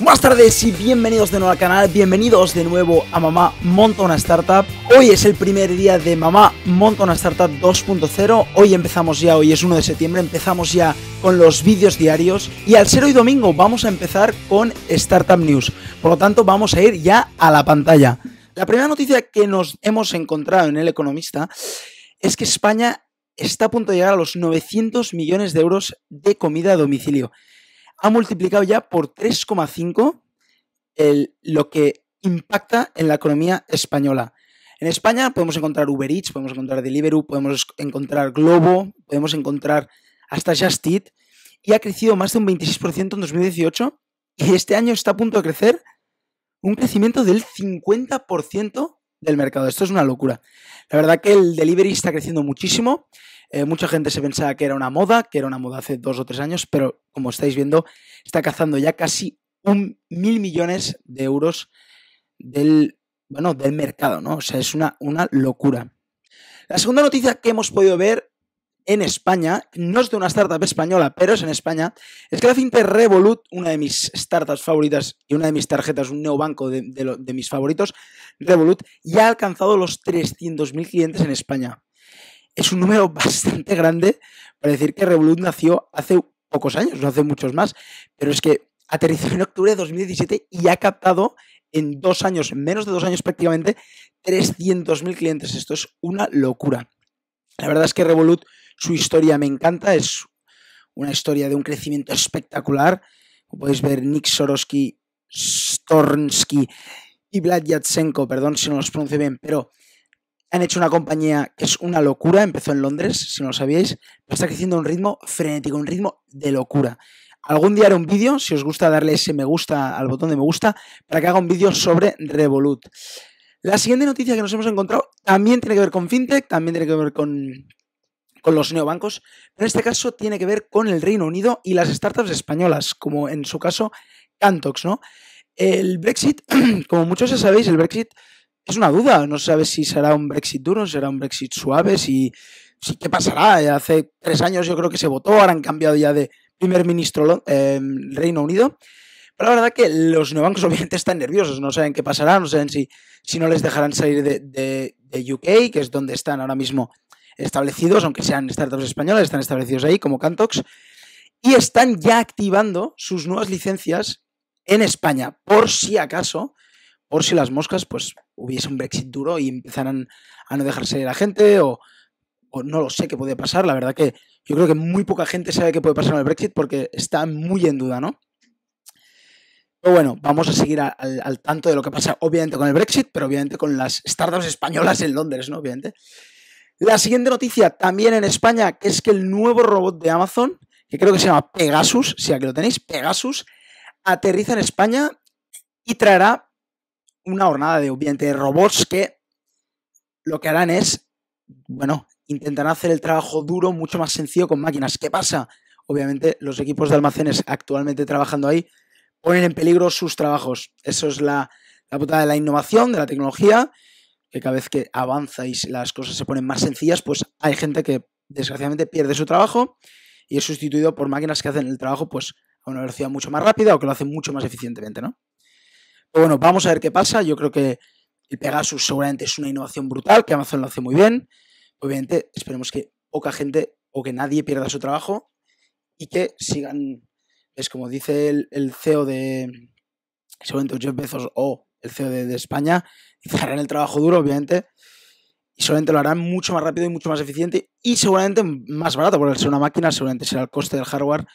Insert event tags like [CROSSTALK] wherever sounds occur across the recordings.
Buenas tardes y bienvenidos de nuevo al canal, bienvenidos de nuevo a Mamá Monta una Startup. Hoy es el primer día de Mamá Monta una Startup 2.0. Hoy empezamos ya, hoy es 1 de septiembre, empezamos ya con los vídeos diarios. Y al ser hoy domingo vamos a empezar con Startup News. Por lo tanto, vamos a ir ya a la pantalla. La primera noticia que nos hemos encontrado en El Economista es que España está a punto de llegar a los 900 millones de euros de comida a domicilio. Ha multiplicado ya por 3,5 lo que impacta en la economía española. En España podemos encontrar Uber Eats, podemos encontrar Deliveroo, podemos encontrar Globo, podemos encontrar hasta Just y ha crecido más de un 26% en 2018 y este año está a punto de crecer un crecimiento del 50% del mercado. Esto es una locura. La verdad que el delivery está creciendo muchísimo. Eh, mucha gente se pensaba que era una moda, que era una moda hace dos o tres años, pero como estáis viendo, está cazando ya casi un mil millones de euros del, bueno, del mercado, ¿no? O sea, es una, una locura. La segunda noticia que hemos podido ver en España, no es de una startup española, pero es en España, es que la fintech Revolut, una de mis startups favoritas y una de mis tarjetas, un neobanco de, de, mis favoritos, Revolut, ya ha alcanzado los 300.000 clientes en España. Es un número [LAUGHS] bastante grande para decir que Revolut nació hace pocos años, no hace muchos más, pero es que aterrizó en octubre de 2017 y ha captado en dos años, menos de dos años prácticamente, 300.000 clientes. Esto es una locura. La verdad es que Revolut su historia me encanta, es una historia de un crecimiento espectacular. Como podéis ver, Nick Sorosky, Stornsky y Vlad Yatsenko, perdón si no los pronuncio bien, pero han hecho una compañía que es una locura, empezó en Londres, si no lo sabíais, pero está creciendo a un ritmo frenético, un ritmo de locura. Algún día haré un vídeo, si os gusta darle ese me gusta al botón de me gusta, para que haga un vídeo sobre Revolut. La siguiente noticia que nos hemos encontrado también tiene que ver con FinTech, también tiene que ver con, con los neobancos, pero en este caso tiene que ver con el Reino Unido y las startups españolas, como en su caso Cantox, ¿no? El Brexit, [CLEARS THROAT] como muchos ya sabéis, el Brexit es una duda, no se sabe si será un Brexit duro, será un Brexit suave, si, qué pasará. Hace tres años yo creo que se votó, ahora han cambiado ya de primer ministro eh, Reino Unido. Pero la verdad que los neobancos [LAUGHS] obviamente están nerviosos, no saben qué pasará, no saben si, si no les dejarán salir de, de, de UK, que es donde están ahora mismo establecidos, aunque sean startups españolas, están establecidos ahí como Cantox, y están ya activando sus nuevas licencias en España, por si acaso, por si las moscas, pues hubiese un Brexit duro y empezaran a no dejarse la gente, o, no lo sé qué puede pasar. La verdad que yo creo que muy poca gente sabe qué puede pasar con el Brexit porque está muy en duda, ¿no? Pero bueno, vamos a seguir al, al, tanto de lo que pasa, obviamente, con el Brexit, pero obviamente con las startups españolas en Londres, ¿no? Obviamente. La siguiente noticia, también en España, que es que el nuevo robot de Amazon, que creo que se llama Pegasus, si aquí lo tenéis, Pegasus, aterriza en España y traerá una jornada de, obviamente, robots que lo que harán es, bueno, intentarán hacer el trabajo duro mucho más sencillo con máquinas. ¿Qué pasa? Obviamente, los equipos de almacenes actualmente trabajando ahí ponen en peligro sus trabajos. Eso es la, la putada de la innovación, de la tecnología que cada vez que avanza y las cosas se ponen más sencillas, pues hay gente que desgraciadamente pierde su trabajo y es sustituido por máquinas que hacen el trabajo pues a una velocidad mucho más rápida o que lo hacen mucho más eficientemente, ¿no? Pero bueno, vamos a ver qué pasa. Yo creo que el Pegasus seguramente es una innovación brutal, que Amazon lo hace muy bien. Obviamente, esperemos que poca gente o que nadie pierda su trabajo y que sigan, es como dice el, CEO de, seguramente Jeff Bezos o el CEO de, España, harán el trabajo duro, obviamente, y solamente lo harán mucho más rápido y mucho más eficiente y seguramente más barato, porque al ser una máquina seguramente será el coste del hardware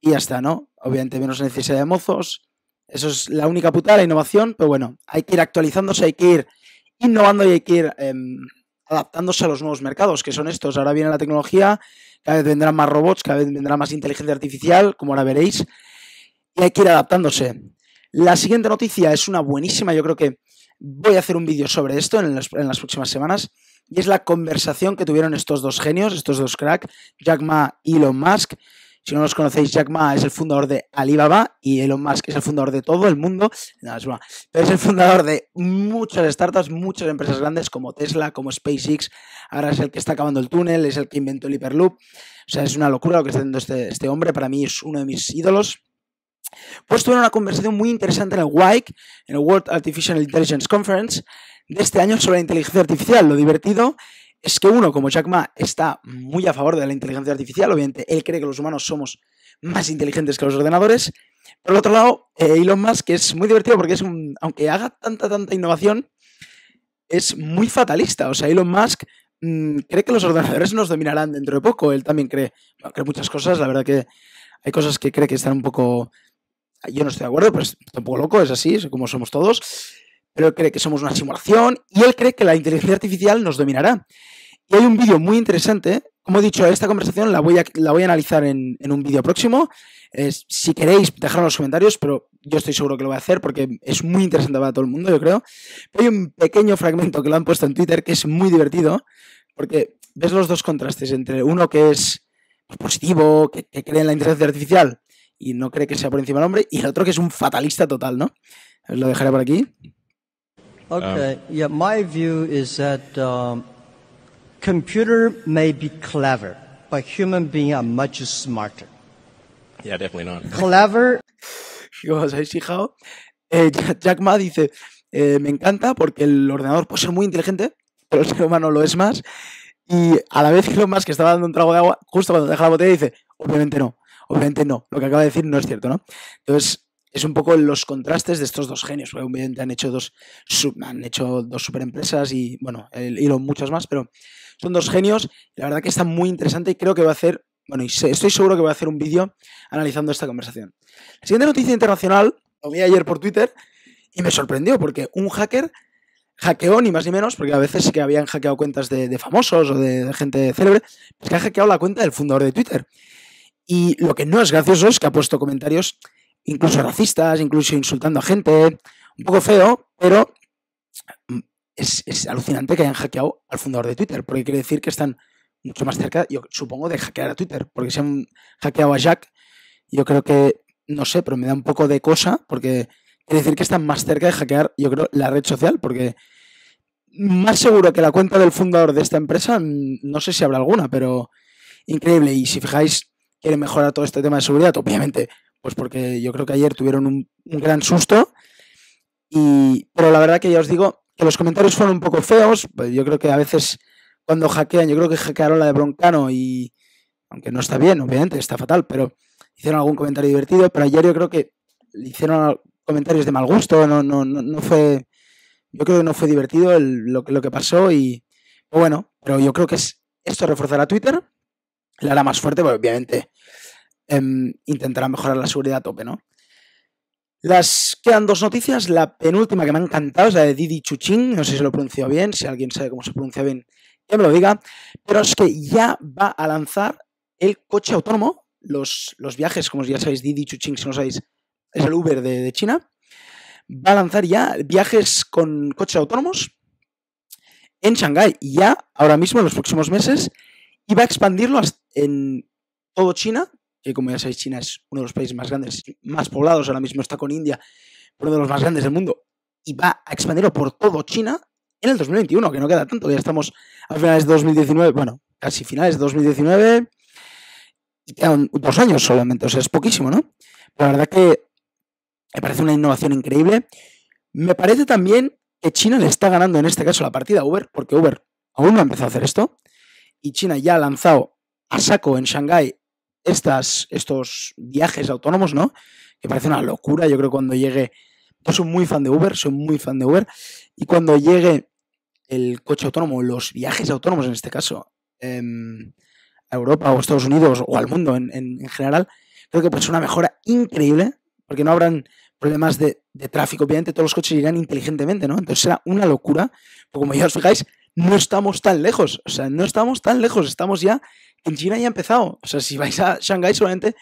y ya está, ¿no? Obviamente menos necesidad de mozos, eso es la única puta, la innovación, pero bueno, hay que ir actualizándose, hay que ir innovando y hay que ir em, adaptándose a los nuevos mercados, que son estos. Ahora viene la tecnología, cada vez vendrán más robots, cada vez vendrá más inteligencia artificial, como ahora veréis, y hay que ir adaptándose. La siguiente noticia es una buenísima, yo creo que Voy a hacer un vídeo sobre esto en las, próximas semanas. Y es la conversación que tuvieron estos dos genios, estos dos cracks, Jack Ma y Elon Musk. Si no los conocéis, Jack Ma es el fundador de Alibaba y Elon Musk es el fundador de todo el mundo. No, es Pero es el fundador de muchas startups, muchas empresas grandes como Tesla, como SpaceX. Ahora es el que está acabando el túnel, es el que inventó el Hyperloop. O sea, es una locura lo que está haciendo este, este hombre. Para mí es uno de mis ídolos. pues tuvieron una conversación muy interesante en el WIC, en el World Artificial Intelligence Conference de este año sobre la inteligencia artificial. Lo divertido es que uno, como Jack Ma, está muy a favor de la inteligencia artificial. Obviamente, él cree que los humanos somos más inteligentes que los ordenadores. Por el otro lado, eh, Elon Musk es muy divertido porque es un, aunque haga tanta, tanta innovación, es muy fatalista. O sea, Elon Musk mm, cree que los ordenadores nos dominarán dentro de poco. Él también cree, cree muchas cosas. La verdad que hay cosas que cree que están un poco... Yo no estoy de acuerdo, pero es un poco loco, es así, es como somos todos pero él cree que somos una simulación y él cree que la inteligencia artificial nos dominará. Y hay un vídeo muy interesante, como he dicho, esta conversación la voy a, la voy a analizar en, un vídeo próximo. si queréis, dejadlo en los comentarios, pero yo estoy seguro que lo voy a hacer porque es muy interesante para todo el mundo, yo creo. hay un pequeño fragmento que lo han puesto en Twitter que es muy divertido, porque ves los dos contrastes entre uno que es positivo, que, que cree en la inteligencia artificial y no cree que sea por encima del hombre, y el otro que es un fatalista total, ¿no? Lo dejaré por aquí. Okay. Um, yeah, my view is that um, computer may be clever, but human beings are much smarter. Yeah, definitely not. Clever. ¿Os habéis fijado? Eh, Jack Ma dice, eh, me encanta porque el ordenador puede ser muy inteligente, pero el ser humano lo es más. Y a la vez Elon Musk estaba dando un trago de agua, justo cuando deja la botella dice, obviamente no, obviamente no, lo que acaba de decir no es cierto, ¿no? Entonces, es un poco los contrastes de estos dos genios. Obviamente han hecho dos, han hecho dos super empresas y, bueno, hilo muchas más, pero son dos genios. La verdad que está muy interesante y creo que va a hacer, bueno, y estoy seguro que va a hacer un vídeo analizando esta conversación. La siguiente noticia internacional, lo vi ayer por Twitter y me sorprendió porque un hacker hackeó ni más ni menos, porque a veces sí que habían hackeado cuentas de, famosos o de, de, gente célebre, pues que ha hackeado la cuenta del fundador de Twitter. Y lo que no es gracioso es que ha puesto comentarios incluso racistas, incluso insultando a gente, un poco feo, pero mm, es, alucinante que hayan hackeado al fundador de Twitter, porque quiere decir que están mucho más cerca, yo supongo, de hackear a Twitter, porque si han hackeado a Jack, yo creo que, no sé, pero me da un poco de cosa, porque quiere decir que están más cerca de hackear, yo creo, la red social, porque más seguro que la cuenta del fundador de esta empresa, no sé si habrá alguna, pero increíble. Y si fijáis, quiere mejorar todo este tema de seguridad, obviamente pues porque yo creo que ayer tuvieron un, gran susto. Y, pero la verdad que ya os digo que los comentarios fueron un poco feos. Pues yo creo que a veces cuando hackean, yo creo que hackearon la de Broncano y, aunque no está bien, obviamente, está fatal, pero hicieron algún comentario divertido. Pero ayer yo creo que hicieron comentarios de mal gusto, no, no, no, fue, yo creo que no fue divertido lo, lo que pasó y bueno, pero yo creo que es, esto reforzará Twitter, le hará más fuerte, porque obviamente Em, intentará mejorar la seguridad a tope, ¿no? Las quedan dos noticias. La penúltima que me ha encantado es la de Didi Chuching. No sé si lo pronuncio bien. Si alguien sabe cómo se pronuncia bien, que me lo diga. Pero es que ya va a lanzar el coche autónomo. Los, viajes, como ya sabéis, Didi Chuching, si no sabéis, es el Uber de, China. Va a lanzar ya viajes con coches autónomos en Shanghái. Ya, ahora mismo, en los próximos meses. Y va a expandirlo en todo China que como ya sabéis, China es uno de los países más grandes, más poblados, ahora mismo está con India, uno de los más grandes del mundo, y va a expandirlo por todo China en el 2021, que no queda tanto, ya estamos a finales de 2019, bueno, casi finales de 2019, y quedan dos años solamente, o sea, es poquísimo, ¿no? la verdad que me parece una innovación increíble. Me parece también que China le está ganando en este caso la partida a Uber, porque Uber aún no ha empezado a hacer esto, y China ya ha lanzado a saco en Shanghái estas, estos viajes autónomos, ¿no? Que parece una locura. Yo creo que cuando llegue. Yo soy muy fan de Uber, soy muy fan de Uber. Y cuando llegue el coche autónomo, los viajes autónomos en este caso, em, a Europa o Estados Unidos o al mundo en, general, creo que es una mejora increíble, porque no habrán problemas de, tráfico. Obviamente todos los coches irán inteligentemente, ¿no? Entonces será una locura. Porque como ya os fijáis, no estamos tan lejos. O sea, no estamos tan lejos. Estamos ya en China ya ha empezado. O sea, si vais a Shanghái solamente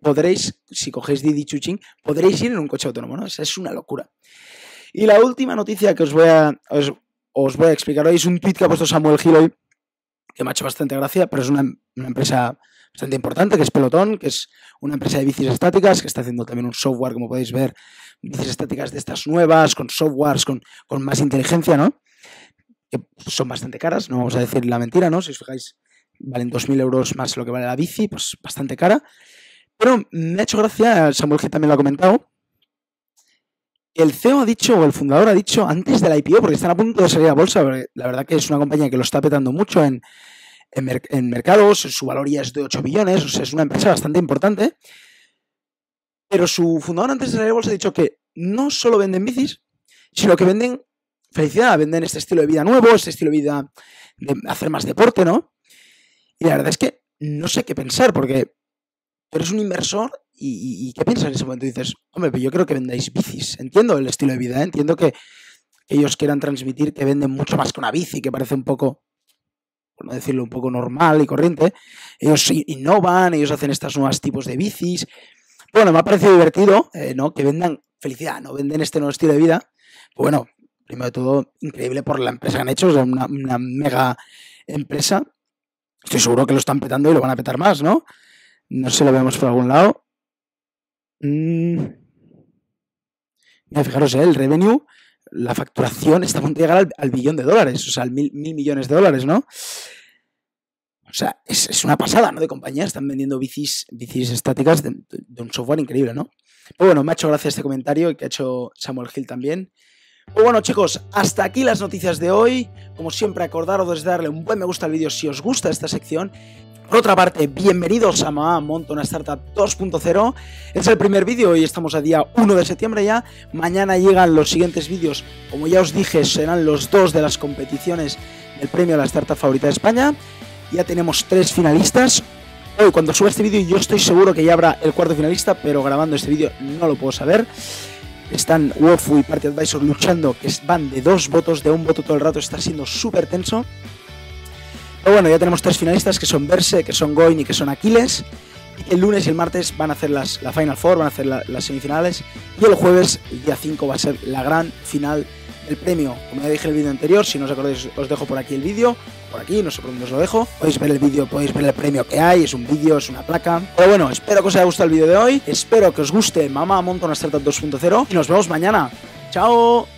podréis, si cogéis Didi Chuching, podréis ir en un coche autónomo, ¿no? Esa es una locura. Y la última noticia que os voy a, os, voy a explicar hoy es un tweet que ha puesto Samuel Hill que me ha hecho bastante gracia, pero es una, empresa bastante importante, que es Pelotón, que es una empresa de bicis estáticas, que está haciendo también un software, como podéis ver, bicis estáticas de estas nuevas, con softwares, con, con más inteligencia, ¿no? Que son bastante caras, no vamos a decir la mentira, ¿no? Si os fijáis, valen 2.000 euros más lo que vale la bici, pues bastante cara. Pero me ha hecho gracia, Samuel G también lo ha comentado, el CEO ha dicho, o el fundador ha dicho, antes de la IPO, porque están a punto de salir a bolsa, la verdad que es una compañía que lo está petando mucho en, en, mercados, su valor ya es de 8 billones, o sea, es una empresa bastante importante. Pero su fundador antes de salir a bolsa ha dicho que no solo venden bicis, sino que venden felicidad, venden este estilo de vida nuevo, este estilo de vida de hacer más deporte, ¿no? Y la verdad es que no sé qué pensar, porque tú eres un inversor y, ¿qué piensas en ese momento? dices, hombre, pero yo creo que vendáis bicis. Entiendo el estilo de vida, ¿eh? entiendo que ellos quieran transmitir que venden mucho más que una bici, que parece un poco, por no decirlo, un poco normal y corriente. Ellos innovan, ellos hacen estos nuevos tipos de bicis. Bueno, me ha parecido divertido, eh, ¿no? Que vendan felicidad, no venden este nuevo estilo de vida. Pues bueno, primero de todo, increíble por la empresa que han hecho, es una, una mega empresa. Estoy seguro que lo están petando y lo van a petar más, ¿no? No sé si lo vemos por algún lado. Mm. Mira, fijaros, ¿eh? el revenue, la facturación está a punto de llegar al, billón de dólares, o sea, al mil, millones de dólares, ¿no? O sea, es, una pasada, ¿no? De compañía, están vendiendo bicis, bicis estáticas de, un software increíble, ¿no? Pero bueno, me ha hecho gracia este comentario que ha hecho Samuel Hill también. Pues bueno chicos, hasta aquí las noticias de hoy. Como siempre, acordaros de darle un buen me gusta al vídeo si os gusta esta sección por otra parte, bienvenidos a Mamá Monto una Startup 2.0. Es el primer vídeo y estamos a día 1 de septiembre ya. Mañana llegan los siguientes vídeos. Como ya os dije, serán los dos de las competiciones del premio a la Startup favorita de España. Ya tenemos tres finalistas. Hoy, cuando suba este vídeo, yo estoy seguro que ya habrá el cuarto finalista, pero grabando este vídeo no lo puedo saber. Están Wofu y Party Advisor luchando, que van de dos votos, de un voto todo el rato, está siendo súper tenso. Pero bueno, ya tenemos tres finalistas que son Verse, que son Goin y que son Aquiles. El lunes y el martes van a hacer las, la Final Four, van a hacer las semifinales. Y el jueves, el día 5, va a ser la gran final del premio. Como ya dije en el vídeo anterior, si no os acordáis, os dejo por aquí el vídeo. Por aquí, no sé por dónde os lo dejo. Podéis ver el vídeo, podéis ver el premio que hay. Es un vídeo, es una placa. Pero bueno, espero que os haya gustado el vídeo de hoy. Espero que os guste Mamá Monta una Startup 2.0. Y nos vemos mañana. ¡Chao!